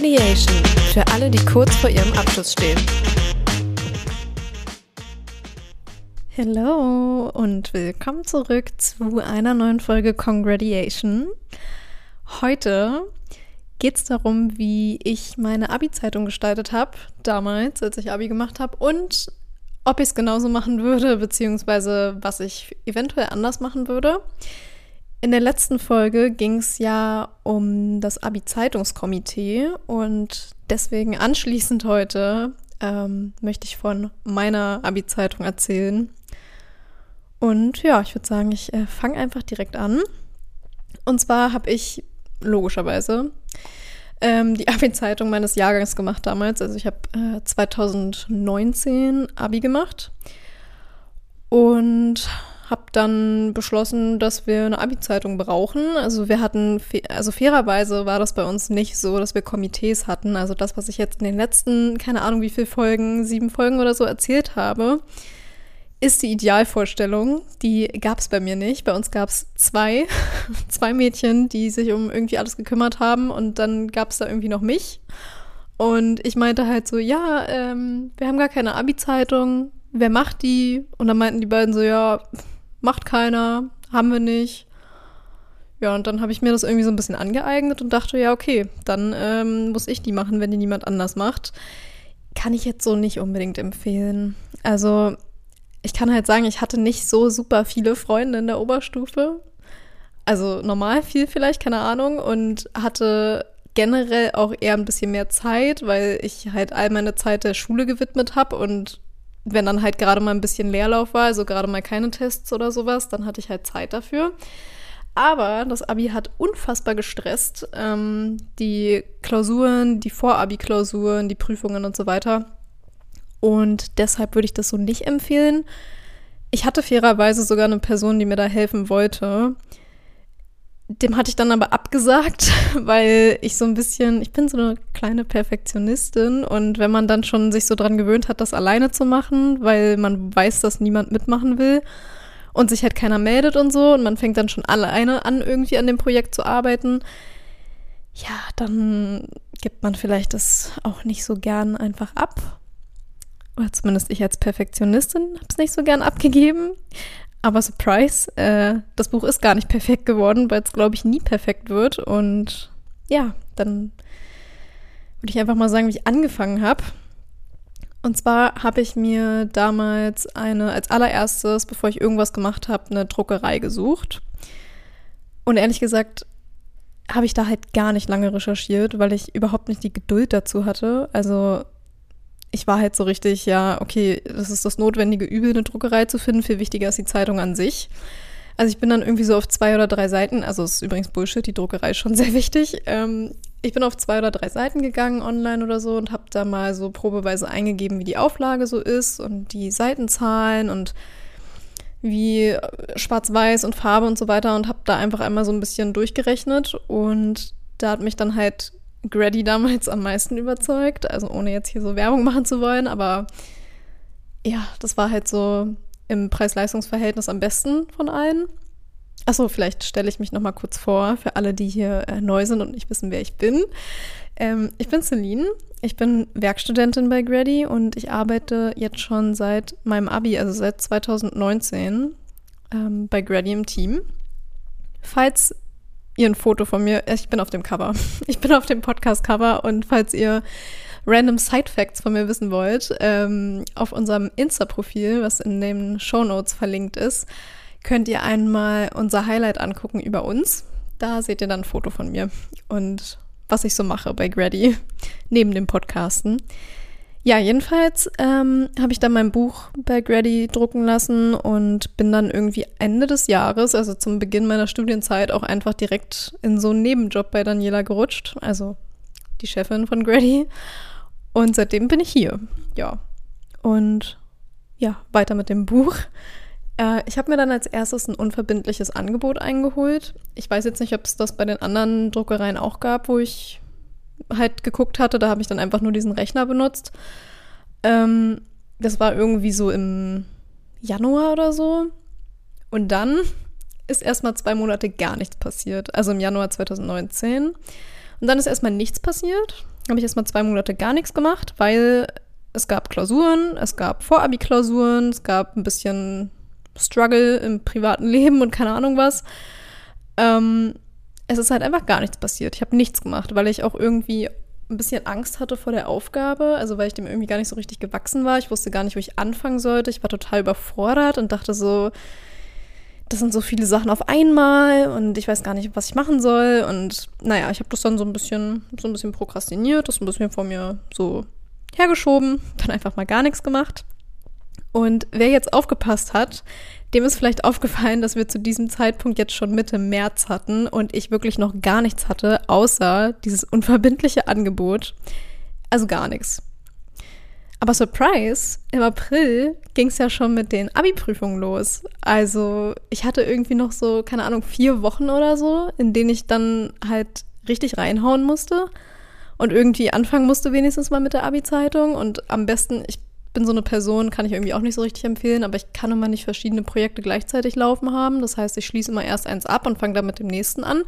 Congratulation für alle, die kurz vor ihrem Abschluss stehen. Hallo und willkommen zurück zu einer neuen Folge Congratulation. Heute geht es darum, wie ich meine Abi-Zeitung gestaltet habe, damals, als ich Abi gemacht habe, und ob ich es genauso machen würde, beziehungsweise was ich eventuell anders machen würde. In der letzten Folge ging es ja um das Abi-Zeitungskomitee und deswegen anschließend heute ähm, möchte ich von meiner Abi-Zeitung erzählen. Und ja, ich würde sagen, ich äh, fange einfach direkt an. Und zwar habe ich logischerweise ähm, die Abi-Zeitung meines Jahrgangs gemacht damals. Also ich habe äh, 2019 Abi gemacht und habe dann beschlossen, dass wir eine Abi-Zeitung brauchen. Also wir hatten, also fairerweise war das bei uns nicht so, dass wir Komitees hatten. Also das, was ich jetzt in den letzten, keine Ahnung wie viele Folgen, sieben Folgen oder so erzählt habe, ist die Idealvorstellung. Die gab es bei mir nicht. Bei uns gab es zwei, zwei Mädchen, die sich um irgendwie alles gekümmert haben und dann gab es da irgendwie noch mich. Und ich meinte halt so, ja, ähm, wir haben gar keine Abi-Zeitung. Wer macht die? Und dann meinten die beiden so, ja, macht keiner, haben wir nicht. Ja, und dann habe ich mir das irgendwie so ein bisschen angeeignet und dachte, ja, okay, dann ähm, muss ich die machen, wenn die niemand anders macht. Kann ich jetzt so nicht unbedingt empfehlen. Also, ich kann halt sagen, ich hatte nicht so super viele Freunde in der Oberstufe. Also normal viel vielleicht, keine Ahnung. Und hatte generell auch eher ein bisschen mehr Zeit, weil ich halt all meine Zeit der Schule gewidmet habe und wenn dann halt gerade mal ein bisschen Leerlauf war, also gerade mal keine Tests oder sowas, dann hatte ich halt Zeit dafür. Aber das Abi hat unfassbar gestresst. Ähm, die Klausuren, die Vor-Abi-Klausuren, die Prüfungen und so weiter. Und deshalb würde ich das so nicht empfehlen. Ich hatte fairerweise sogar eine Person, die mir da helfen wollte. Dem hatte ich dann aber abgesagt, weil ich so ein bisschen, ich bin so eine kleine Perfektionistin und wenn man dann schon sich so dran gewöhnt hat, das alleine zu machen, weil man weiß, dass niemand mitmachen will und sich halt keiner meldet und so und man fängt dann schon alleine an, irgendwie an dem Projekt zu arbeiten, ja, dann gibt man vielleicht das auch nicht so gern einfach ab. Oder zumindest ich als Perfektionistin habe es nicht so gern abgegeben. Aber Surprise, äh, das Buch ist gar nicht perfekt geworden, weil es, glaube ich, nie perfekt wird. Und ja, dann würde ich einfach mal sagen, wie ich angefangen habe. Und zwar habe ich mir damals eine, als allererstes, bevor ich irgendwas gemacht habe, eine Druckerei gesucht. Und ehrlich gesagt habe ich da halt gar nicht lange recherchiert, weil ich überhaupt nicht die Geduld dazu hatte. Also ich war halt so richtig, ja, okay, das ist das notwendige Übel, eine Druckerei zu finden. Viel wichtiger ist die Zeitung an sich. Also ich bin dann irgendwie so auf zwei oder drei Seiten, also ist übrigens Bullshit, die Druckerei ist schon sehr wichtig. Ähm, ich bin auf zwei oder drei Seiten gegangen online oder so und habe da mal so probeweise eingegeben, wie die Auflage so ist und die Seitenzahlen und wie schwarz-weiß und Farbe und so weiter und habe da einfach einmal so ein bisschen durchgerechnet und da hat mich dann halt Grady damals am meisten überzeugt. Also ohne jetzt hier so Werbung machen zu wollen, aber ja, das war halt so im Preis-Leistungs-Verhältnis am besten von allen. Achso, vielleicht stelle ich mich nochmal kurz vor für alle, die hier äh, neu sind und nicht wissen, wer ich bin. Ähm, ich bin Celine, ich bin Werkstudentin bei Grady und ich arbeite jetzt schon seit meinem Abi, also seit 2019, ähm, bei Grady im Team. Falls ihr ein Foto von mir. Ich bin auf dem Cover. Ich bin auf dem Podcast-Cover und falls ihr random Side Facts von mir wissen wollt, ähm, auf unserem Insta-Profil, was in den Show Notes verlinkt ist, könnt ihr einmal unser Highlight angucken über uns. Da seht ihr dann ein Foto von mir und was ich so mache bei Grady neben dem Podcasten. Ja, jedenfalls ähm, habe ich dann mein Buch bei Grady drucken lassen und bin dann irgendwie Ende des Jahres, also zum Beginn meiner Studienzeit, auch einfach direkt in so einen Nebenjob bei Daniela gerutscht, also die Chefin von Grady. Und seitdem bin ich hier. Ja. Und ja, weiter mit dem Buch. Äh, ich habe mir dann als erstes ein unverbindliches Angebot eingeholt. Ich weiß jetzt nicht, ob es das bei den anderen Druckereien auch gab, wo ich halt geguckt hatte. Da habe ich dann einfach nur diesen Rechner benutzt. Ähm, das war irgendwie so im Januar oder so. Und dann ist erstmal zwei Monate gar nichts passiert. Also im Januar 2019. Und dann ist erstmal nichts passiert. habe ich erstmal zwei Monate gar nichts gemacht, weil es gab Klausuren, es gab Vorabi-Klausuren, es gab ein bisschen Struggle im privaten Leben und keine Ahnung was. Ähm, es ist halt einfach gar nichts passiert. Ich habe nichts gemacht, weil ich auch irgendwie ein bisschen Angst hatte vor der Aufgabe, also weil ich dem irgendwie gar nicht so richtig gewachsen war. Ich wusste gar nicht, wo ich anfangen sollte. Ich war total überfordert und dachte so, das sind so viele Sachen auf einmal und ich weiß gar nicht, was ich machen soll. Und naja, ich habe das dann so ein bisschen, so ein bisschen prokrastiniert, das ein bisschen vor mir so hergeschoben, dann einfach mal gar nichts gemacht. Und wer jetzt aufgepasst hat, dem ist vielleicht aufgefallen, dass wir zu diesem Zeitpunkt jetzt schon Mitte März hatten und ich wirklich noch gar nichts hatte, außer dieses unverbindliche Angebot. Also gar nichts. Aber Surprise, im April ging es ja schon mit den Abi-Prüfungen los. Also ich hatte irgendwie noch so, keine Ahnung, vier Wochen oder so, in denen ich dann halt richtig reinhauen musste und irgendwie anfangen musste wenigstens mal mit der Abi-Zeitung. Und am besten, ich bin so eine Person, kann ich irgendwie auch nicht so richtig empfehlen, aber ich kann immer nicht verschiedene Projekte gleichzeitig laufen haben. Das heißt, ich schließe immer erst eins ab und fange dann mit dem nächsten an.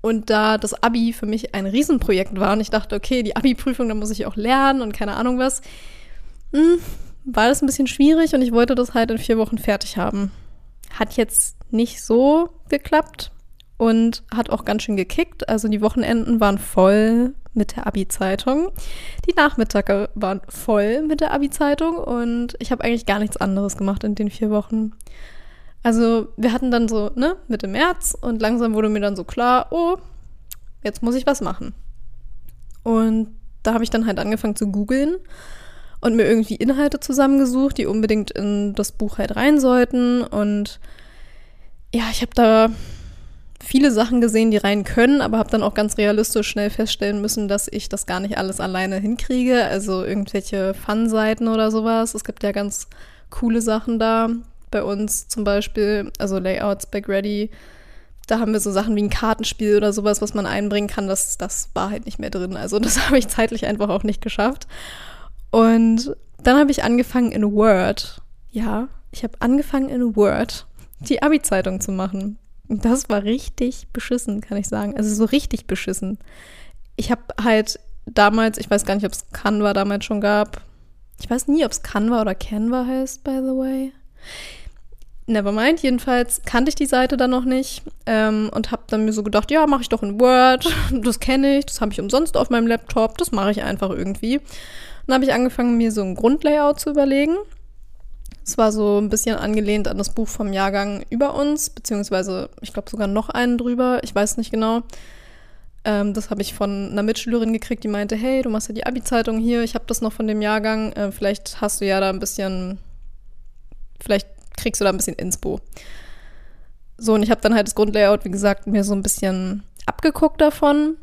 Und da das Abi für mich ein Riesenprojekt war und ich dachte, okay, die Abi-Prüfung, da muss ich auch lernen und keine Ahnung was, hm, war das ein bisschen schwierig und ich wollte das halt in vier Wochen fertig haben. Hat jetzt nicht so geklappt und hat auch ganz schön gekickt. Also die Wochenenden waren voll mit der Abi-Zeitung. Die Nachmittage waren voll mit der Abi-Zeitung und ich habe eigentlich gar nichts anderes gemacht in den vier Wochen. Also wir hatten dann so, ne, Mitte März und langsam wurde mir dann so klar, oh, jetzt muss ich was machen. Und da habe ich dann halt angefangen zu googeln und mir irgendwie Inhalte zusammengesucht, die unbedingt in das Buch halt rein sollten. Und ja, ich habe da viele Sachen gesehen, die rein können, aber habe dann auch ganz realistisch schnell feststellen müssen, dass ich das gar nicht alles alleine hinkriege. Also irgendwelche Fun-Seiten oder sowas. Es gibt ja ganz coole Sachen da. Bei uns zum Beispiel, also Layouts, Back Ready. Da haben wir so Sachen wie ein Kartenspiel oder sowas, was man einbringen kann. Das, das war halt nicht mehr drin. Also das habe ich zeitlich einfach auch nicht geschafft. Und dann habe ich angefangen in Word. Ja, ich habe angefangen in Word die Abi-Zeitung zu machen. Das war richtig beschissen, kann ich sagen. Also so richtig beschissen. Ich habe halt damals, ich weiß gar nicht, ob es Canva damals schon gab. Ich weiß nie, ob es Canva oder Canva heißt, by the way. Nevermind, jedenfalls kannte ich die Seite dann noch nicht ähm, und habe dann mir so gedacht, ja, mache ich doch in Word, das kenne ich, das habe ich umsonst auf meinem Laptop, das mache ich einfach irgendwie. Dann habe ich angefangen, mir so ein Grundlayout zu überlegen. Es war so ein bisschen angelehnt an das Buch vom Jahrgang über uns, beziehungsweise ich glaube sogar noch einen drüber, ich weiß nicht genau. Ähm, das habe ich von einer Mitschülerin gekriegt, die meinte, hey, du machst ja die Abi-Zeitung hier, ich habe das noch von dem Jahrgang, äh, vielleicht hast du ja da ein bisschen, vielleicht kriegst du da ein bisschen Inspo. So, und ich habe dann halt das Grundlayout, wie gesagt, mir so ein bisschen abgeguckt davon.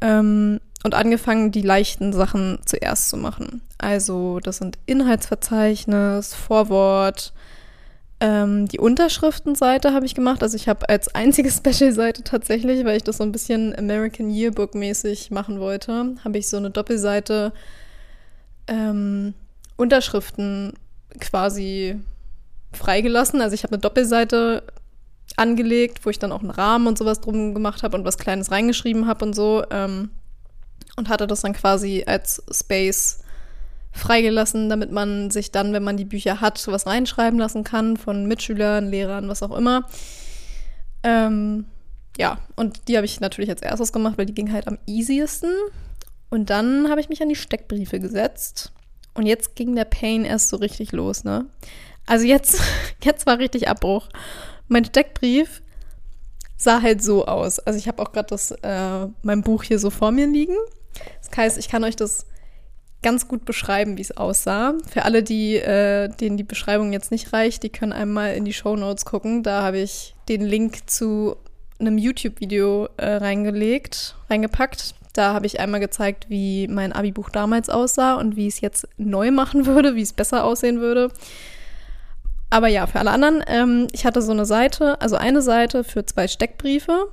Ähm, und angefangen, die leichten Sachen zuerst zu machen. Also das sind Inhaltsverzeichnis, Vorwort, ähm, die Unterschriftenseite habe ich gemacht. Also ich habe als einzige Special-Seite tatsächlich, weil ich das so ein bisschen American Yearbook-mäßig machen wollte, habe ich so eine Doppelseite ähm, Unterschriften quasi freigelassen. Also ich habe eine Doppelseite angelegt, wo ich dann auch einen Rahmen und sowas drum gemacht habe und was Kleines reingeschrieben habe und so. Ähm, und hatte das dann quasi als Space freigelassen, damit man sich dann, wenn man die Bücher hat, was reinschreiben lassen kann von Mitschülern, Lehrern, was auch immer. Ähm, ja, und die habe ich natürlich als erstes gemacht, weil die ging halt am easiesten. Und dann habe ich mich an die Steckbriefe gesetzt. Und jetzt ging der Pain erst so richtig los, ne? Also jetzt, jetzt war richtig Abbruch. Mein Steckbrief sah halt so aus. Also ich habe auch gerade äh, mein Buch hier so vor mir liegen. Das heißt, ich kann euch das ganz gut beschreiben, wie es aussah. Für alle, die, äh, denen die Beschreibung jetzt nicht reicht, die können einmal in die Show Notes gucken. Da habe ich den Link zu einem YouTube-Video äh, reingelegt, reingepackt. Da habe ich einmal gezeigt, wie mein Abi-Buch damals aussah und wie ich es jetzt neu machen würde, wie es besser aussehen würde. Aber ja, für alle anderen, ähm, ich hatte so eine Seite, also eine Seite für zwei Steckbriefe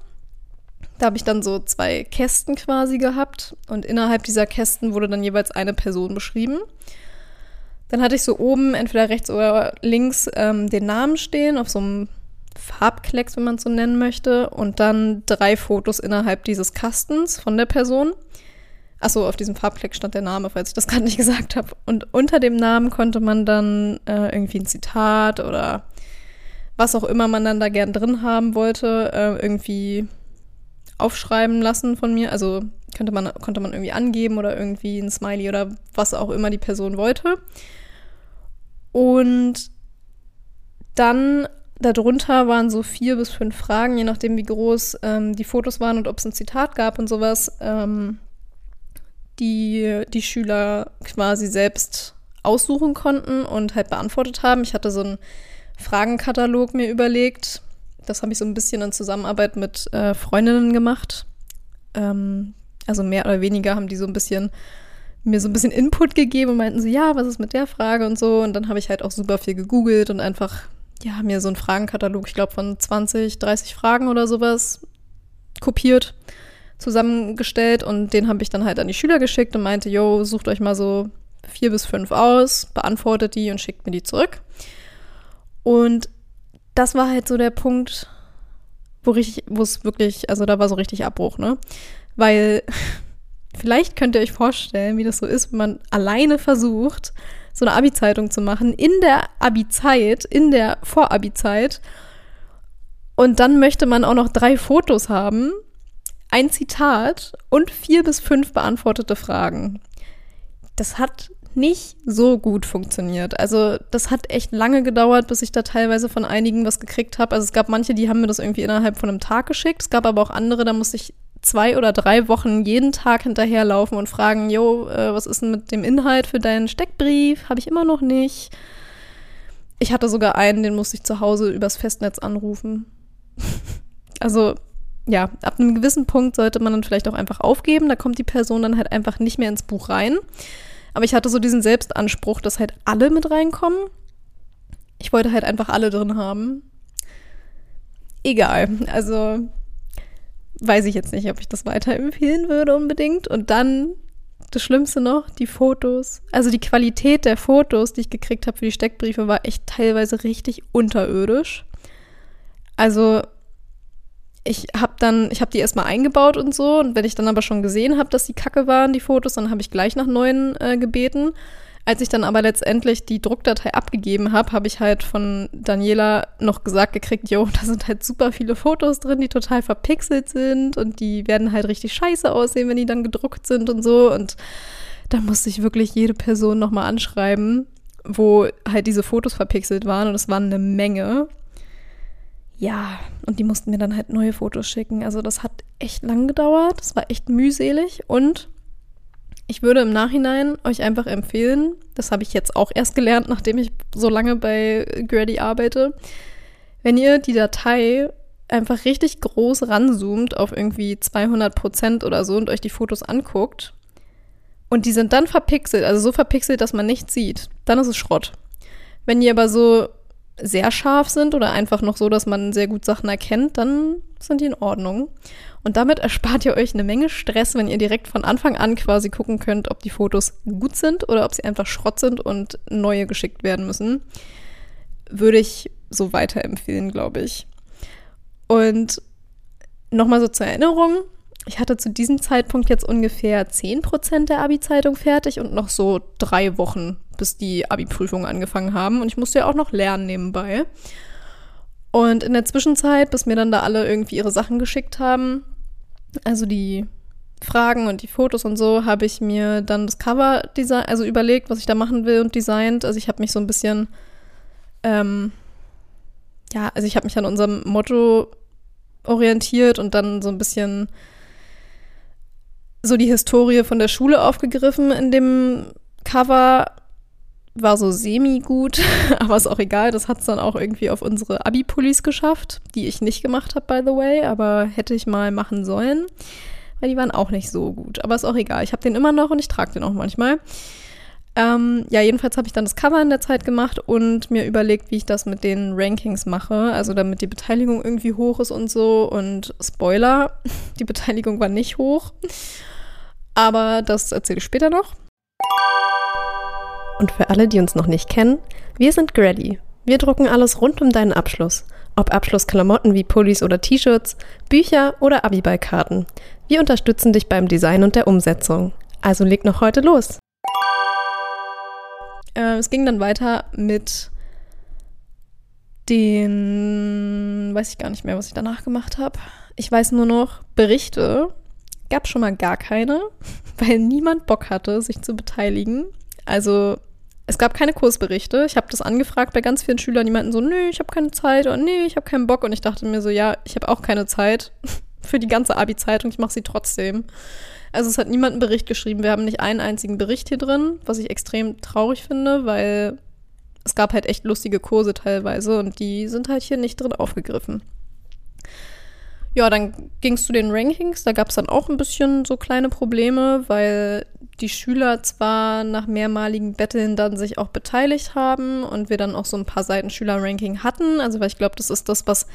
da habe ich dann so zwei Kästen quasi gehabt und innerhalb dieser Kästen wurde dann jeweils eine Person beschrieben. Dann hatte ich so oben, entweder rechts oder links, ähm, den Namen stehen auf so einem Farbklecks, wenn man es so nennen möchte, und dann drei Fotos innerhalb dieses Kastens von der Person. Achso, auf diesem Farbfleck stand der Name, falls ich das gerade nicht gesagt habe. Und unter dem Namen konnte man dann äh, irgendwie ein Zitat oder was auch immer man dann da gern drin haben wollte, äh, irgendwie aufschreiben lassen von mir. Also könnte man, konnte man irgendwie angeben oder irgendwie ein Smiley oder was auch immer die Person wollte. Und dann darunter waren so vier bis fünf Fragen, je nachdem, wie groß ähm, die Fotos waren und ob es ein Zitat gab und sowas, ähm, die die Schüler quasi selbst aussuchen konnten und halt beantwortet haben. Ich hatte so einen Fragenkatalog mir überlegt. Das habe ich so ein bisschen in Zusammenarbeit mit äh, Freundinnen gemacht. Ähm, also mehr oder weniger haben die so ein bisschen mir so ein bisschen Input gegeben und meinten so, ja, was ist mit der Frage und so. Und dann habe ich halt auch super viel gegoogelt und einfach ja, mir so einen Fragenkatalog, ich glaube von 20, 30 Fragen oder sowas kopiert, zusammengestellt und den habe ich dann halt an die Schüler geschickt und meinte, yo, sucht euch mal so vier bis fünf aus, beantwortet die und schickt mir die zurück. Und das war halt so der Punkt, wo richtig, wo es wirklich, also da war so richtig Abbruch, ne? Weil vielleicht könnt ihr euch vorstellen, wie das so ist, wenn man alleine versucht, so eine Abi-Zeitung zu machen, in der Abi-Zeit, in der Vor-Abi-Zeit. Und dann möchte man auch noch drei Fotos haben, ein Zitat und vier bis fünf beantwortete Fragen. Das hat nicht so gut funktioniert. Also das hat echt lange gedauert, bis ich da teilweise von einigen was gekriegt habe. Also es gab manche, die haben mir das irgendwie innerhalb von einem Tag geschickt. Es gab aber auch andere, da musste ich zwei oder drei Wochen jeden Tag hinterherlaufen und fragen, jo, äh, was ist denn mit dem Inhalt für deinen Steckbrief? Habe ich immer noch nicht. Ich hatte sogar einen, den musste ich zu Hause übers Festnetz anrufen. also ja, ab einem gewissen Punkt sollte man dann vielleicht auch einfach aufgeben. Da kommt die Person dann halt einfach nicht mehr ins Buch rein. Aber ich hatte so diesen Selbstanspruch, dass halt alle mit reinkommen. Ich wollte halt einfach alle drin haben. Egal. Also weiß ich jetzt nicht, ob ich das weiterempfehlen würde unbedingt. Und dann das Schlimmste noch, die Fotos. Also die Qualität der Fotos, die ich gekriegt habe für die Steckbriefe, war echt teilweise richtig unterirdisch. Also ich habe dann, ich habe die erstmal eingebaut und so. Und wenn ich dann aber schon gesehen habe, dass die Kacke waren, die Fotos, dann habe ich gleich nach neuen äh, gebeten. Als ich dann aber letztendlich die Druckdatei abgegeben habe, habe ich halt von Daniela noch gesagt gekriegt, jo, da sind halt super viele Fotos drin, die total verpixelt sind und die werden halt richtig scheiße aussehen, wenn die dann gedruckt sind und so. Und da musste ich wirklich jede Person nochmal anschreiben, wo halt diese Fotos verpixelt waren und es waren eine Menge. Ja, und die mussten mir dann halt neue Fotos schicken. Also das hat echt lang gedauert, das war echt mühselig und ich würde im Nachhinein euch einfach empfehlen, das habe ich jetzt auch erst gelernt, nachdem ich so lange bei Grady arbeite, wenn ihr die Datei einfach richtig groß ranzoomt auf irgendwie 200 Prozent oder so und euch die Fotos anguckt und die sind dann verpixelt, also so verpixelt, dass man nichts sieht, dann ist es Schrott. Wenn die aber so sehr scharf sind oder einfach noch so, dass man sehr gut Sachen erkennt, dann sind die in Ordnung. Und damit erspart ihr euch eine Menge Stress, wenn ihr direkt von Anfang an quasi gucken könnt, ob die Fotos gut sind oder ob sie einfach Schrott sind und neue geschickt werden müssen. Würde ich so weiterempfehlen, glaube ich. Und nochmal so zur Erinnerung, ich hatte zu diesem Zeitpunkt jetzt ungefähr 10% der Abi-Zeitung fertig und noch so drei Wochen, bis die Abi-Prüfungen angefangen haben. Und ich musste ja auch noch lernen nebenbei. Und in der Zwischenzeit, bis mir dann da alle irgendwie ihre Sachen geschickt haben, also die Fragen und die Fotos und so, habe ich mir dann das Cover design, also überlegt, was ich da machen will und designt. Also ich habe mich so ein bisschen, ähm, ja, also ich habe mich an unserem Motto orientiert und dann so ein bisschen so die Historie von der Schule aufgegriffen in dem Cover. War so semi-gut, aber ist auch egal. Das hat es dann auch irgendwie auf unsere Abi-Pullis geschafft, die ich nicht gemacht habe, by the way, aber hätte ich mal machen sollen, weil die waren auch nicht so gut. Aber ist auch egal. Ich habe den immer noch und ich trage den auch manchmal. Ähm, ja, jedenfalls habe ich dann das Cover in der Zeit gemacht und mir überlegt, wie ich das mit den Rankings mache. Also damit die Beteiligung irgendwie hoch ist und so. Und Spoiler, die Beteiligung war nicht hoch. Aber das erzähle ich später noch. Und für alle, die uns noch nicht kennen, wir sind Grady. Wir drucken alles rund um deinen Abschluss. Ob Abschlussklamotten wie Pullis oder T-Shirts, Bücher oder Abiballkarten. Wir unterstützen dich beim Design und der Umsetzung. Also leg noch heute los. Äh, es ging dann weiter mit den, weiß ich gar nicht mehr, was ich danach gemacht habe. Ich weiß nur noch, Berichte gab schon mal gar keine, weil niemand Bock hatte, sich zu beteiligen. Also es gab keine Kursberichte. Ich habe das angefragt bei ganz vielen Schülern, die meinten so, nö, ich habe keine Zeit oder nee, ich habe keinen Bock. Und ich dachte mir so, ja, ich habe auch keine Zeit für die ganze Abi-Zeitung, ich mache sie trotzdem. Also es hat niemand einen Bericht geschrieben. Wir haben nicht einen einzigen Bericht hier drin, was ich extrem traurig finde, weil es gab halt echt lustige Kurse teilweise und die sind halt hier nicht drin aufgegriffen. Ja, dann ging es zu den Rankings. Da gab es dann auch ein bisschen so kleine Probleme, weil die Schüler zwar nach mehrmaligen Betteln dann sich auch beteiligt haben und wir dann auch so ein paar Seiten Schüler-Ranking hatten. Also, weil ich glaube, das ist das, was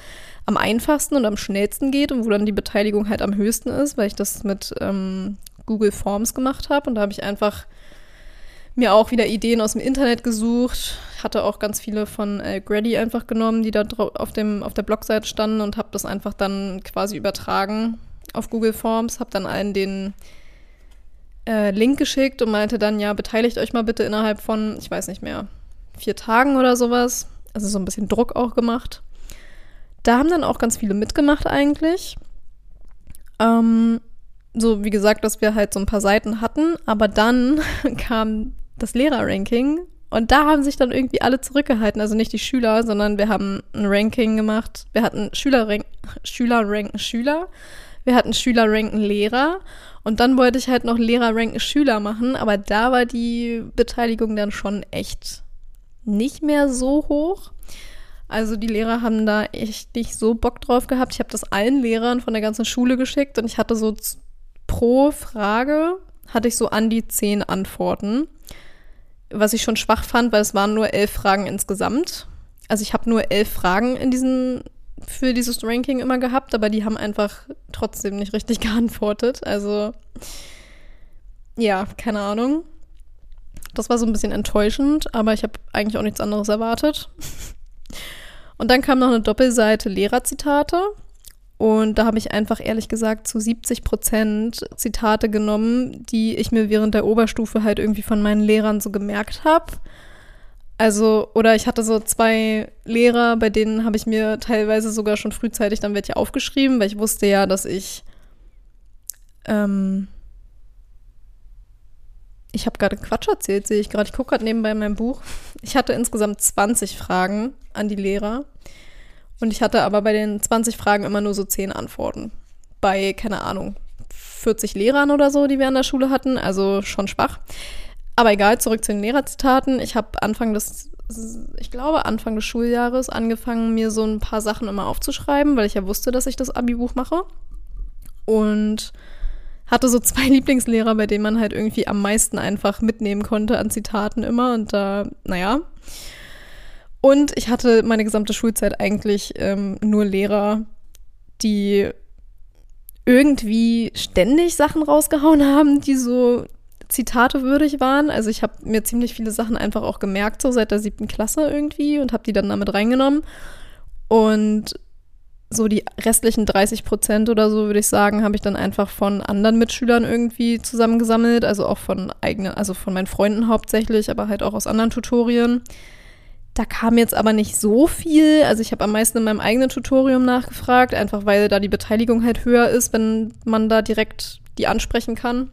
am einfachsten und am schnellsten geht und wo dann die Beteiligung halt am höchsten ist, weil ich das mit ähm, Google Forms gemacht habe. Und da habe ich einfach mir auch wieder Ideen aus dem Internet gesucht, hatte auch ganz viele von äh, Grady einfach genommen, die da auf, dem, auf der Blogseite standen und habe das einfach dann quasi übertragen auf Google Forms, habe dann allen den äh, Link geschickt und meinte dann, ja, beteiligt euch mal bitte innerhalb von, ich weiß nicht mehr, vier Tagen oder sowas. Also so ein bisschen Druck auch gemacht. Da haben dann auch ganz viele mitgemacht eigentlich. Ähm, so, wie gesagt, dass wir halt so ein paar Seiten hatten, aber dann kam das Lehrerranking und da haben sich dann irgendwie alle zurückgehalten, also nicht die Schüler, sondern wir haben ein Ranking gemacht. Wir hatten Schülerrank Schüler ranken Schüler, wir hatten Schüler ranken Lehrer und dann wollte ich halt noch Lehrer ranken Schüler machen, aber da war die Beteiligung dann schon echt nicht mehr so hoch. Also die Lehrer haben da echt nicht so Bock drauf gehabt. Ich habe das allen Lehrern von der ganzen Schule geschickt und ich hatte so pro Frage hatte ich so an die zehn Antworten was ich schon schwach fand, weil es waren nur elf Fragen insgesamt. Also ich habe nur elf Fragen in diesen, für dieses Ranking immer gehabt, aber die haben einfach trotzdem nicht richtig geantwortet. Also ja, keine Ahnung. Das war so ein bisschen enttäuschend, aber ich habe eigentlich auch nichts anderes erwartet. Und dann kam noch eine Doppelseite Lehrerzitate. Und da habe ich einfach ehrlich gesagt zu 70 Prozent Zitate genommen, die ich mir während der Oberstufe halt irgendwie von meinen Lehrern so gemerkt habe. Also, oder ich hatte so zwei Lehrer, bei denen habe ich mir teilweise sogar schon frühzeitig dann welche aufgeschrieben, weil ich wusste ja, dass ich. Ähm, ich habe gerade Quatsch erzählt, sehe ich gerade. Ich gucke gerade nebenbei in meinem Buch. Ich hatte insgesamt 20 Fragen an die Lehrer. Und ich hatte aber bei den 20 Fragen immer nur so 10 Antworten. Bei, keine Ahnung, 40 Lehrern oder so, die wir an der Schule hatten. Also schon schwach. Aber egal, zurück zu den Lehrerzitaten. Ich habe Anfang des, ich glaube, Anfang des Schuljahres angefangen, mir so ein paar Sachen immer aufzuschreiben, weil ich ja wusste, dass ich das Abi-Buch mache. Und hatte so zwei Lieblingslehrer, bei denen man halt irgendwie am meisten einfach mitnehmen konnte an Zitaten immer. Und da, naja. Und ich hatte meine gesamte Schulzeit eigentlich ähm, nur Lehrer, die irgendwie ständig Sachen rausgehauen haben, die so Zitate würdig waren. Also ich habe mir ziemlich viele Sachen einfach auch gemerkt, so seit der siebten Klasse irgendwie und habe die dann damit reingenommen. Und so die restlichen 30 Prozent oder so, würde ich sagen, habe ich dann einfach von anderen Mitschülern irgendwie zusammengesammelt. Also auch von eigenen, also von meinen Freunden hauptsächlich, aber halt auch aus anderen Tutorien. Da kam jetzt aber nicht so viel. Also ich habe am meisten in meinem eigenen Tutorium nachgefragt, einfach weil da die Beteiligung halt höher ist, wenn man da direkt die ansprechen kann,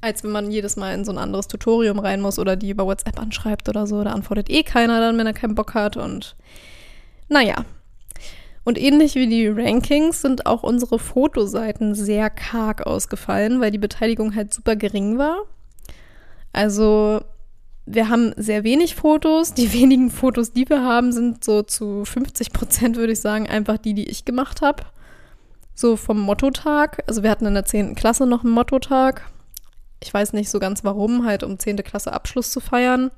als wenn man jedes Mal in so ein anderes Tutorium rein muss oder die über WhatsApp anschreibt oder so. Da antwortet eh keiner dann, wenn er keinen Bock hat. Und naja. Und ähnlich wie die Rankings sind auch unsere Fotoseiten sehr karg ausgefallen, weil die Beteiligung halt super gering war. Also wir haben sehr wenig Fotos. Die wenigen Fotos, die wir haben, sind so zu 50 Prozent, würde ich sagen, einfach die, die ich gemacht habe. So vom Mottotag. Also wir hatten in der 10. Klasse noch einen Mottotag. Ich weiß nicht so ganz warum, halt um 10. Klasse Abschluss zu feiern.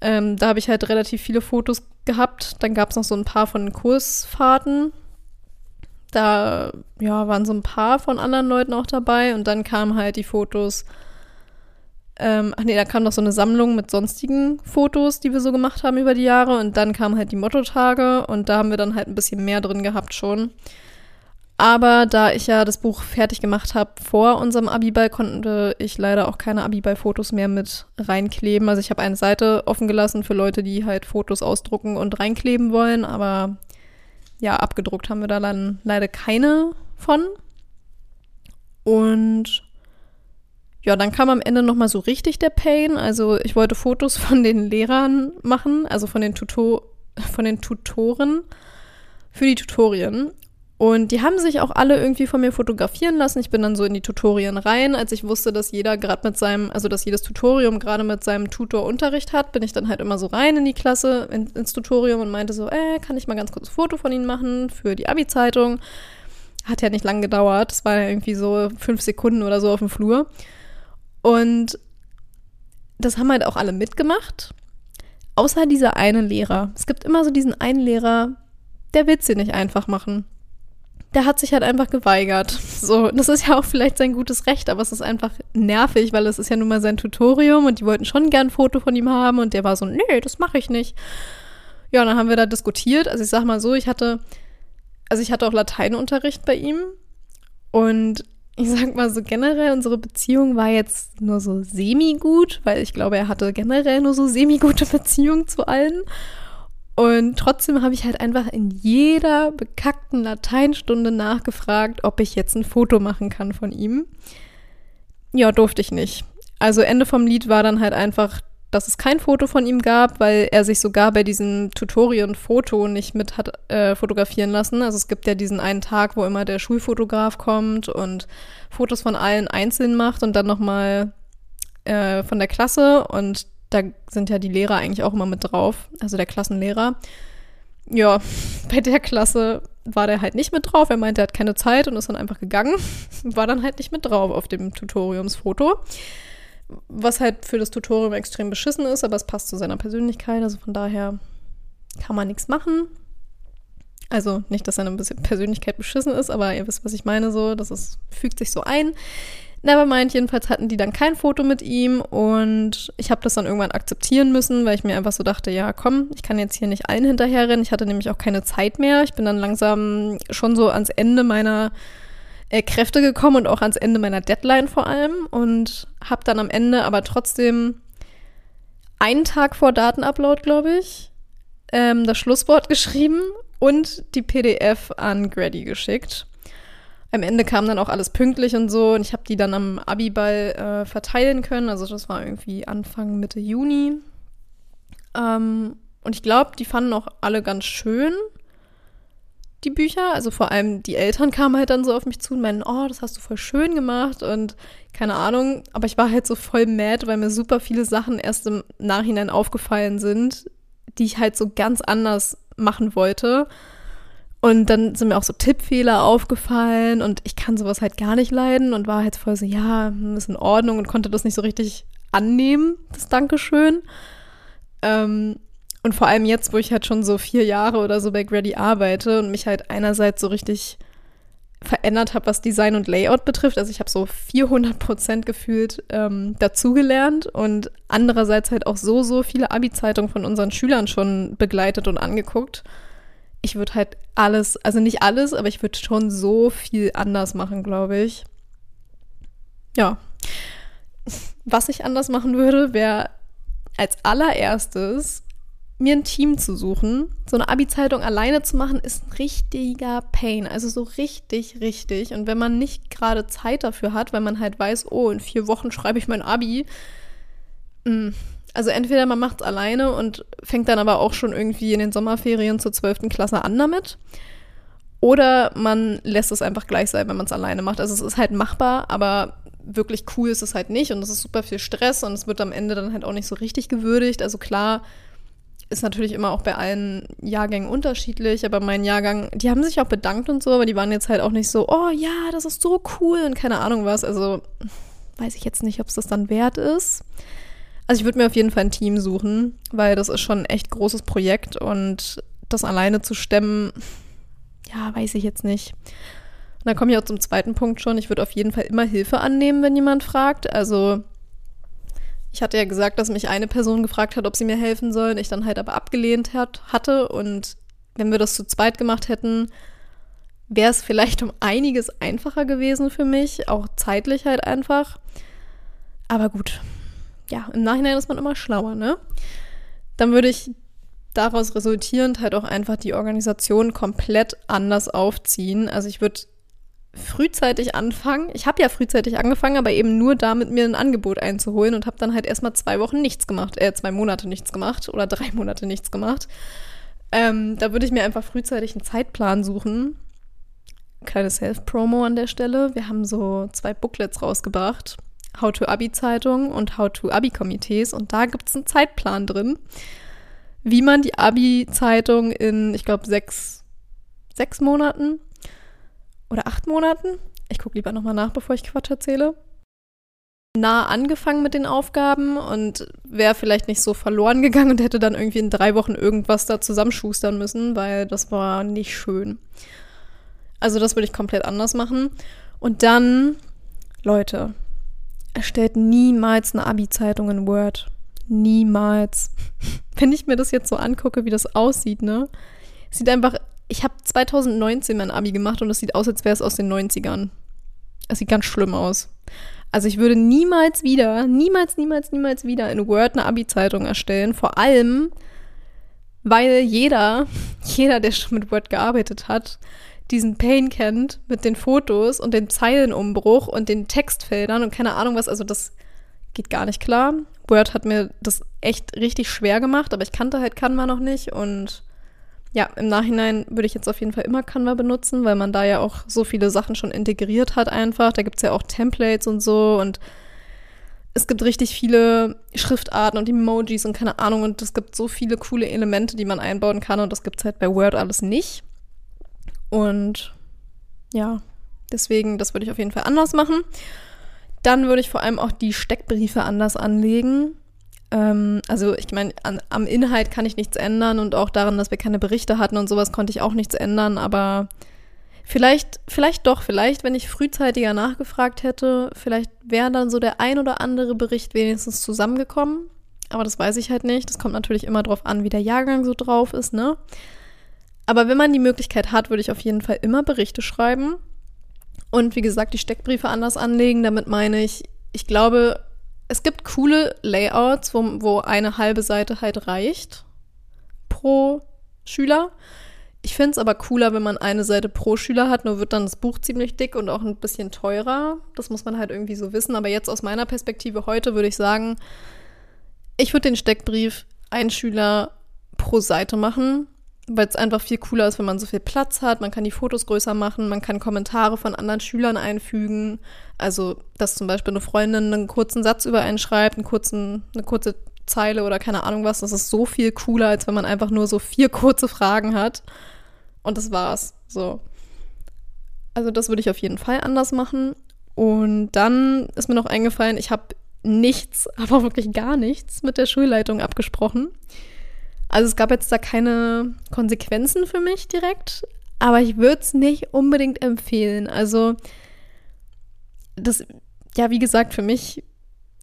Ähm, da habe ich halt relativ viele Fotos gehabt. Dann gab es noch so ein paar von Kursfahrten. Da ja, waren so ein paar von anderen Leuten auch dabei. Und dann kamen halt die Fotos ähm, ach nee, da kam noch so eine Sammlung mit sonstigen Fotos, die wir so gemacht haben über die Jahre. Und dann kamen halt die Mottotage und da haben wir dann halt ein bisschen mehr drin gehabt schon. Aber da ich ja das Buch fertig gemacht habe vor unserem Abiball, konnte ich leider auch keine Abiball-Fotos mehr mit reinkleben. Also ich habe eine Seite offen gelassen für Leute, die halt Fotos ausdrucken und reinkleben wollen, aber ja, abgedruckt haben wir da dann leider keine von. Und ja, dann kam am Ende nochmal so richtig der Pain. Also ich wollte Fotos von den Lehrern machen, also von den, Tuto von den Tutoren für die Tutorien. Und die haben sich auch alle irgendwie von mir fotografieren lassen. Ich bin dann so in die Tutorien rein. Als ich wusste, dass jeder gerade mit seinem, also dass jedes Tutorium gerade mit seinem Tutor Unterricht hat, bin ich dann halt immer so rein in die Klasse, in, ins Tutorium und meinte so, äh, kann ich mal ganz kurz ein Foto von Ihnen machen für die Abi-Zeitung? Hat ja nicht lang gedauert. Es war ja irgendwie so fünf Sekunden oder so auf dem Flur. Und das haben halt auch alle mitgemacht. Außer dieser eine Lehrer. Es gibt immer so diesen einen Lehrer, der will sie nicht einfach machen der hat sich halt einfach geweigert. So, das ist ja auch vielleicht sein gutes Recht, aber es ist einfach nervig, weil es ist ja nun mal sein Tutorium und die wollten schon gern ein Foto von ihm haben und der war so, nee, das mache ich nicht. Ja, und dann haben wir da diskutiert. Also ich sag mal so, ich hatte, also ich hatte auch Lateinunterricht bei ihm und ich sag mal so generell, unsere Beziehung war jetzt nur so semi-gut, weil ich glaube, er hatte generell nur so semi-gute Beziehungen zu allen. Und trotzdem habe ich halt einfach in jeder bekackten Lateinstunde nachgefragt, ob ich jetzt ein Foto machen kann von ihm. Ja, durfte ich nicht. Also Ende vom Lied war dann halt einfach, dass es kein Foto von ihm gab, weil er sich sogar bei diesem Tutorien-Foto nicht mit hat äh, fotografieren lassen. Also es gibt ja diesen einen Tag, wo immer der Schulfotograf kommt und Fotos von allen einzeln macht und dann nochmal äh, von der Klasse und da sind ja die Lehrer eigentlich auch immer mit drauf, also der Klassenlehrer. Ja, bei der Klasse war der halt nicht mit drauf. Er meinte, er hat keine Zeit und ist dann einfach gegangen. War dann halt nicht mit drauf auf dem Tutoriumsfoto. Was halt für das Tutorium extrem beschissen ist, aber es passt zu seiner Persönlichkeit. Also von daher kann man nichts machen. Also nicht, dass seine Persönlichkeit beschissen ist, aber ihr wisst, was ich meine, so, das ist, fügt sich so ein. Nevermind, jedenfalls hatten die dann kein Foto mit ihm und ich habe das dann irgendwann akzeptieren müssen, weil ich mir einfach so dachte, ja komm, ich kann jetzt hier nicht allen hinterherrennen. Ich hatte nämlich auch keine Zeit mehr. Ich bin dann langsam schon so ans Ende meiner äh, Kräfte gekommen und auch ans Ende meiner Deadline vor allem und habe dann am Ende aber trotzdem einen Tag vor Datenupload, glaube ich, ähm, das Schlusswort geschrieben und die PDF an Grady geschickt am Ende kam dann auch alles pünktlich und so und ich habe die dann am Abiball äh, verteilen können. Also das war irgendwie Anfang Mitte Juni. Ähm, und ich glaube, die fanden auch alle ganz schön, die Bücher. Also vor allem die Eltern kamen halt dann so auf mich zu und meinen, oh, das hast du voll schön gemacht und keine Ahnung. Aber ich war halt so voll mad, weil mir super viele Sachen erst im Nachhinein aufgefallen sind, die ich halt so ganz anders machen wollte. Und dann sind mir auch so Tippfehler aufgefallen und ich kann sowas halt gar nicht leiden und war halt voll so, ja, ist in Ordnung und konnte das nicht so richtig annehmen, das Dankeschön. Ähm, und vor allem jetzt, wo ich halt schon so vier Jahre oder so bei Grady arbeite und mich halt einerseits so richtig verändert habe, was Design und Layout betrifft. Also ich habe so 400 Prozent gefühlt ähm, dazugelernt und andererseits halt auch so, so viele Abi-Zeitungen von unseren Schülern schon begleitet und angeguckt ich würde halt alles, also nicht alles, aber ich würde schon so viel anders machen, glaube ich. Ja. Was ich anders machen würde, wäre als allererstes mir ein Team zu suchen. So eine Abi-Zeitung alleine zu machen, ist ein richtiger Pain. Also so richtig, richtig. Und wenn man nicht gerade Zeit dafür hat, weil man halt weiß, oh, in vier Wochen schreibe ich mein Abi, mm, also entweder man macht es alleine und fängt dann aber auch schon irgendwie in den Sommerferien zur 12. Klasse an damit. Oder man lässt es einfach gleich sein, wenn man es alleine macht. Also es ist halt machbar, aber wirklich cool ist es halt nicht und es ist super viel Stress und es wird am Ende dann halt auch nicht so richtig gewürdigt. Also klar, ist natürlich immer auch bei allen Jahrgängen unterschiedlich, aber mein Jahrgang, die haben sich auch bedankt und so, aber die waren jetzt halt auch nicht so, oh ja, das ist so cool und keine Ahnung was. Also weiß ich jetzt nicht, ob es das dann wert ist. Also ich würde mir auf jeden Fall ein Team suchen, weil das ist schon ein echt großes Projekt und das alleine zu stemmen, ja, weiß ich jetzt nicht. Und dann komme ich auch zum zweiten Punkt schon. Ich würde auf jeden Fall immer Hilfe annehmen, wenn jemand fragt. Also ich hatte ja gesagt, dass mich eine Person gefragt hat, ob sie mir helfen soll, ich dann halt aber abgelehnt hat, hatte. Und wenn wir das zu zweit gemacht hätten, wäre es vielleicht um einiges einfacher gewesen für mich, auch zeitlich halt einfach. Aber gut, ja, im Nachhinein ist man immer schlauer, ne? Dann würde ich daraus resultierend halt auch einfach die Organisation komplett anders aufziehen. Also ich würde frühzeitig anfangen. Ich habe ja frühzeitig angefangen, aber eben nur damit, mir ein Angebot einzuholen und habe dann halt erstmal zwei Wochen nichts gemacht, äh, zwei Monate nichts gemacht oder drei Monate nichts gemacht. Ähm, da würde ich mir einfach frühzeitig einen Zeitplan suchen. Kleine Self-Promo an der Stelle. Wir haben so zwei Booklets rausgebracht. How to Abi-Zeitung und How to Abi-Komitees. Und da gibt es einen Zeitplan drin, wie man die Abi-Zeitung in, ich glaube, sechs, sechs Monaten oder acht Monaten, ich gucke lieber nochmal nach, bevor ich Quatsch erzähle, nah angefangen mit den Aufgaben und wäre vielleicht nicht so verloren gegangen und hätte dann irgendwie in drei Wochen irgendwas da zusammenschustern müssen, weil das war nicht schön. Also das würde ich komplett anders machen. Und dann, Leute, erstellt niemals eine Abi-Zeitung in Word. Niemals. Wenn ich mir das jetzt so angucke, wie das aussieht, ne? Sieht einfach ich habe 2019 mein Abi gemacht und es sieht aus, als wäre es aus den 90ern. Es sieht ganz schlimm aus. Also ich würde niemals wieder, niemals, niemals, niemals wieder in Word eine Abi-Zeitung erstellen. Vor allem, weil jeder, jeder, der schon mit Word gearbeitet hat, diesen Pain kennt mit den Fotos und dem Zeilenumbruch und den Textfeldern und keine Ahnung was. Also das geht gar nicht klar. Word hat mir das echt richtig schwer gemacht, aber ich kannte halt Canva noch nicht und ja, im Nachhinein würde ich jetzt auf jeden Fall immer Canva benutzen, weil man da ja auch so viele Sachen schon integriert hat einfach. Da gibt es ja auch Templates und so und es gibt richtig viele Schriftarten und Emojis und keine Ahnung und es gibt so viele coole Elemente, die man einbauen kann und das gibt es halt bei Word alles nicht. Und ja, deswegen, das würde ich auf jeden Fall anders machen. Dann würde ich vor allem auch die Steckbriefe anders anlegen. Ähm, also ich meine, am Inhalt kann ich nichts ändern und auch daran, dass wir keine Berichte hatten und sowas konnte ich auch nichts ändern, aber vielleicht, vielleicht doch, vielleicht, wenn ich frühzeitiger nachgefragt hätte, vielleicht wäre dann so der ein oder andere Bericht wenigstens zusammengekommen. Aber das weiß ich halt nicht. Das kommt natürlich immer drauf an, wie der Jahrgang so drauf ist, ne? Aber wenn man die Möglichkeit hat, würde ich auf jeden Fall immer Berichte schreiben. Und wie gesagt, die Steckbriefe anders anlegen. Damit meine ich, ich glaube, es gibt coole Layouts, wo, wo eine halbe Seite halt reicht pro Schüler. Ich finde es aber cooler, wenn man eine Seite pro Schüler hat, nur wird dann das Buch ziemlich dick und auch ein bisschen teurer. Das muss man halt irgendwie so wissen. Aber jetzt aus meiner Perspektive heute würde ich sagen, ich würde den Steckbrief ein Schüler pro Seite machen weil es einfach viel cooler ist, wenn man so viel Platz hat. Man kann die Fotos größer machen, man kann Kommentare von anderen Schülern einfügen. Also, dass zum Beispiel eine Freundin einen kurzen Satz über einen schreibt, einen kurzen, eine kurze Zeile oder keine Ahnung was. Das ist so viel cooler, als wenn man einfach nur so vier kurze Fragen hat. Und das war's. So. Also, das würde ich auf jeden Fall anders machen. Und dann ist mir noch eingefallen, ich habe nichts, aber wirklich gar nichts mit der Schulleitung abgesprochen. Also es gab jetzt da keine Konsequenzen für mich direkt, aber ich würde es nicht unbedingt empfehlen. Also das, ja, wie gesagt, für mich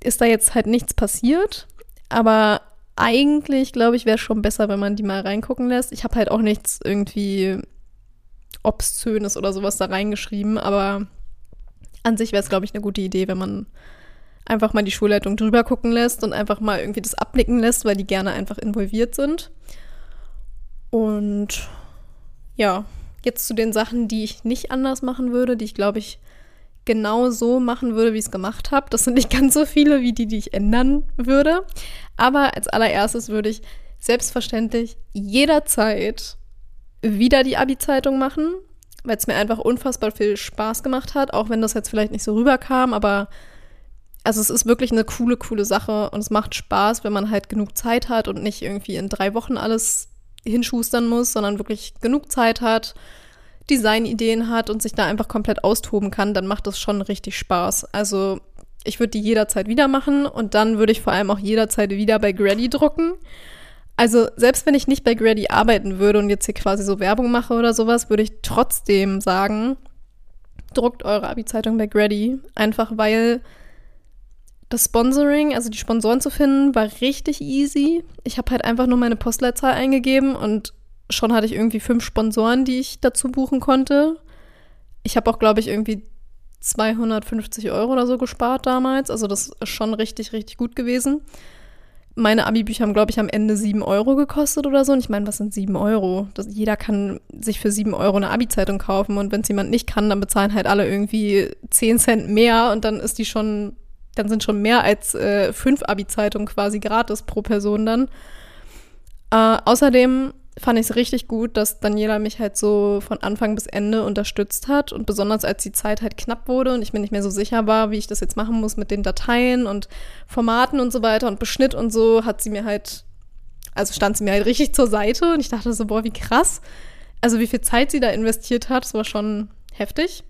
ist da jetzt halt nichts passiert, aber eigentlich, glaube ich, wäre es schon besser, wenn man die mal reingucken lässt. Ich habe halt auch nichts irgendwie Obszönes oder sowas da reingeschrieben, aber an sich wäre es, glaube ich, eine gute Idee, wenn man einfach mal die Schulleitung drüber gucken lässt und einfach mal irgendwie das abnicken lässt, weil die gerne einfach involviert sind. Und ja, jetzt zu den Sachen, die ich nicht anders machen würde, die ich glaube ich genau so machen würde, wie ich es gemacht habe. Das sind nicht ganz so viele wie die, die ich ändern würde. Aber als allererstes würde ich selbstverständlich jederzeit wieder die Abi-Zeitung machen, weil es mir einfach unfassbar viel Spaß gemacht hat, auch wenn das jetzt vielleicht nicht so rüberkam, aber also es ist wirklich eine coole, coole Sache und es macht Spaß, wenn man halt genug Zeit hat und nicht irgendwie in drei Wochen alles hinschustern muss, sondern wirklich genug Zeit hat, Designideen hat und sich da einfach komplett austoben kann, dann macht das schon richtig Spaß. Also ich würde die jederzeit wieder machen und dann würde ich vor allem auch jederzeit wieder bei Grady drucken. Also selbst wenn ich nicht bei Grady arbeiten würde und jetzt hier quasi so Werbung mache oder sowas, würde ich trotzdem sagen, druckt eure Abi-Zeitung bei Grady. Einfach weil das Sponsoring, also die Sponsoren zu finden, war richtig easy. Ich habe halt einfach nur meine Postleitzahl eingegeben und schon hatte ich irgendwie fünf Sponsoren, die ich dazu buchen konnte. Ich habe auch, glaube ich, irgendwie 250 Euro oder so gespart damals. Also das ist schon richtig, richtig gut gewesen. Meine Abi-Bücher haben, glaube ich, am Ende 7 Euro gekostet oder so. Und ich meine, was sind 7 Euro? Das, jeder kann sich für 7 Euro eine Abi-Zeitung kaufen. Und wenn es jemand nicht kann, dann bezahlen halt alle irgendwie 10 Cent mehr. Und dann ist die schon, dann sind schon mehr als äh, fünf Abi-Zeitungen quasi gratis pro Person dann. Äh, außerdem fand ich es richtig gut, dass Daniela mich halt so von Anfang bis Ende unterstützt hat und besonders als die Zeit halt knapp wurde und ich mir nicht mehr so sicher war, wie ich das jetzt machen muss mit den Dateien und Formaten und so weiter und Beschnitt und so, hat sie mir halt, also stand sie mir halt richtig zur Seite und ich dachte so, boah, wie krass. Also wie viel Zeit sie da investiert hat, das war schon heftig.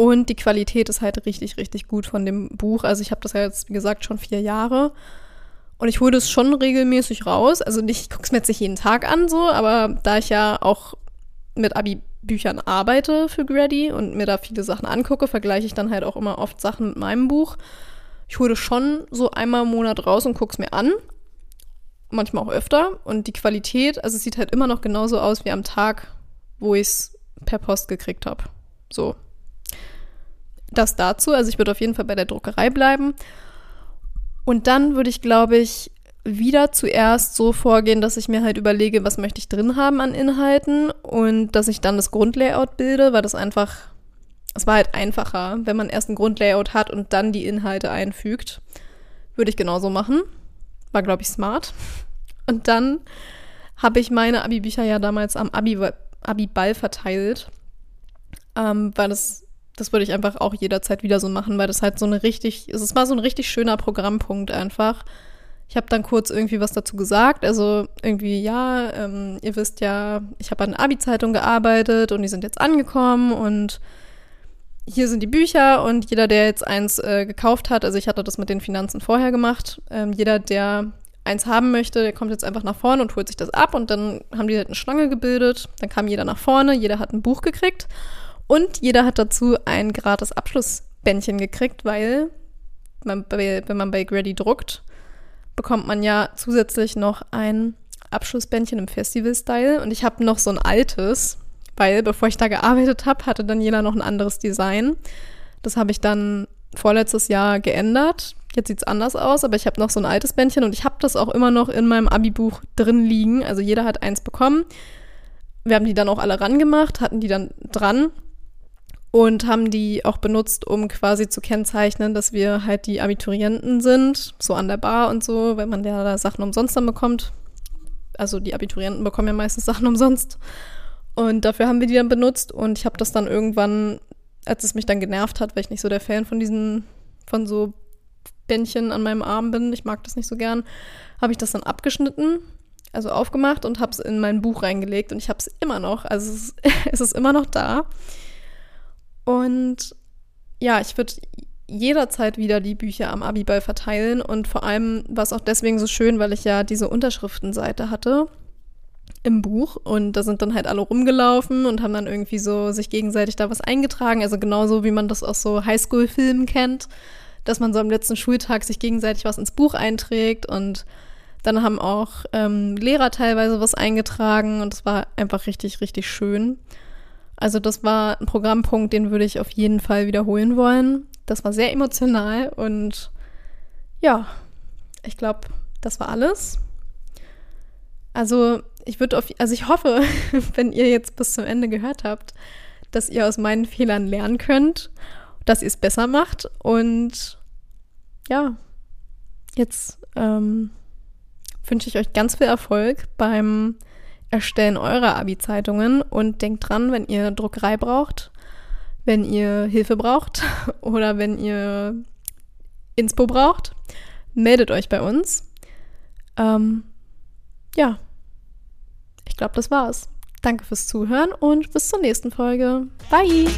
Und die Qualität ist halt richtig, richtig gut von dem Buch. Also ich habe das ja jetzt, wie gesagt, schon vier Jahre. Und ich hole das schon regelmäßig raus. Also nicht, ich gucke es mir jetzt nicht jeden Tag an, so, aber da ich ja auch mit Abi-Büchern arbeite für Grady und mir da viele Sachen angucke, vergleiche ich dann halt auch immer oft Sachen mit meinem Buch. Ich hole schon so einmal im Monat raus und gucke es mir an. Manchmal auch öfter. Und die Qualität, also es sieht halt immer noch genauso aus wie am Tag, wo ich es per Post gekriegt habe. So. Das dazu. Also ich würde auf jeden Fall bei der Druckerei bleiben. Und dann würde ich, glaube ich, wieder zuerst so vorgehen, dass ich mir halt überlege, was möchte ich drin haben an Inhalten und dass ich dann das Grundlayout bilde, weil das einfach, es war halt einfacher, wenn man erst ein Grundlayout hat und dann die Inhalte einfügt. Würde ich genauso machen. War, glaube ich, smart. Und dann habe ich meine Abi-Bücher ja damals am Abi-Ball Abi verteilt, ähm, weil das das würde ich einfach auch jederzeit wieder so machen, weil das halt so eine richtig, es war so ein richtig schöner Programmpunkt einfach. Ich habe dann kurz irgendwie was dazu gesagt. Also irgendwie, ja, ähm, ihr wisst ja, ich habe an der Abi-Zeitung gearbeitet und die sind jetzt angekommen und hier sind die Bücher und jeder, der jetzt eins äh, gekauft hat, also ich hatte das mit den Finanzen vorher gemacht, ähm, jeder, der eins haben möchte, der kommt jetzt einfach nach vorne und holt sich das ab und dann haben die halt eine Schlange gebildet, dann kam jeder nach vorne, jeder hat ein Buch gekriegt und jeder hat dazu ein gratis Abschlussbändchen gekriegt, weil man bei, wenn man bei Grady druckt, bekommt man ja zusätzlich noch ein Abschlussbändchen im Festival-Style. Und ich habe noch so ein altes, weil bevor ich da gearbeitet habe, hatte dann jeder noch ein anderes Design. Das habe ich dann vorletztes Jahr geändert. Jetzt sieht es anders aus, aber ich habe noch so ein altes Bändchen und ich habe das auch immer noch in meinem Abi-Buch drin liegen. Also jeder hat eins bekommen. Wir haben die dann auch alle rangemacht, hatten die dann dran und haben die auch benutzt, um quasi zu kennzeichnen, dass wir halt die Abiturienten sind, so an der Bar und so, weil man ja da Sachen umsonst dann bekommt. Also die Abiturienten bekommen ja meistens Sachen umsonst. Und dafür haben wir die dann benutzt und ich habe das dann irgendwann, als es mich dann genervt hat, weil ich nicht so der Fan von diesen, von so Bändchen an meinem Arm bin, ich mag das nicht so gern, habe ich das dann abgeschnitten, also aufgemacht und habe es in mein Buch reingelegt und ich habe es immer noch, also es ist, es ist immer noch da. Und ja, ich würde jederzeit wieder die Bücher am Abiball verteilen und vor allem war es auch deswegen so schön, weil ich ja diese Unterschriftenseite hatte im Buch und da sind dann halt alle rumgelaufen und haben dann irgendwie so sich gegenseitig da was eingetragen, also genauso wie man das aus so Highschool-Filmen kennt, dass man so am letzten Schultag sich gegenseitig was ins Buch einträgt und dann haben auch ähm, Lehrer teilweise was eingetragen und es war einfach richtig, richtig schön. Also das war ein Programmpunkt, den würde ich auf jeden Fall wiederholen wollen. Das war sehr emotional und ja, ich glaube, das war alles. Also ich würde auf, also ich hoffe, wenn ihr jetzt bis zum Ende gehört habt, dass ihr aus meinen Fehlern lernen könnt, dass ihr es besser macht und ja, jetzt ähm, wünsche ich euch ganz viel Erfolg beim Erstellen eurer Abi-Zeitungen und denkt dran, wenn ihr Druckerei braucht, wenn ihr Hilfe braucht oder wenn ihr Inspo braucht, meldet euch bei uns. Ähm, ja, ich glaube, das war's. Danke fürs Zuhören und bis zur nächsten Folge. Bye!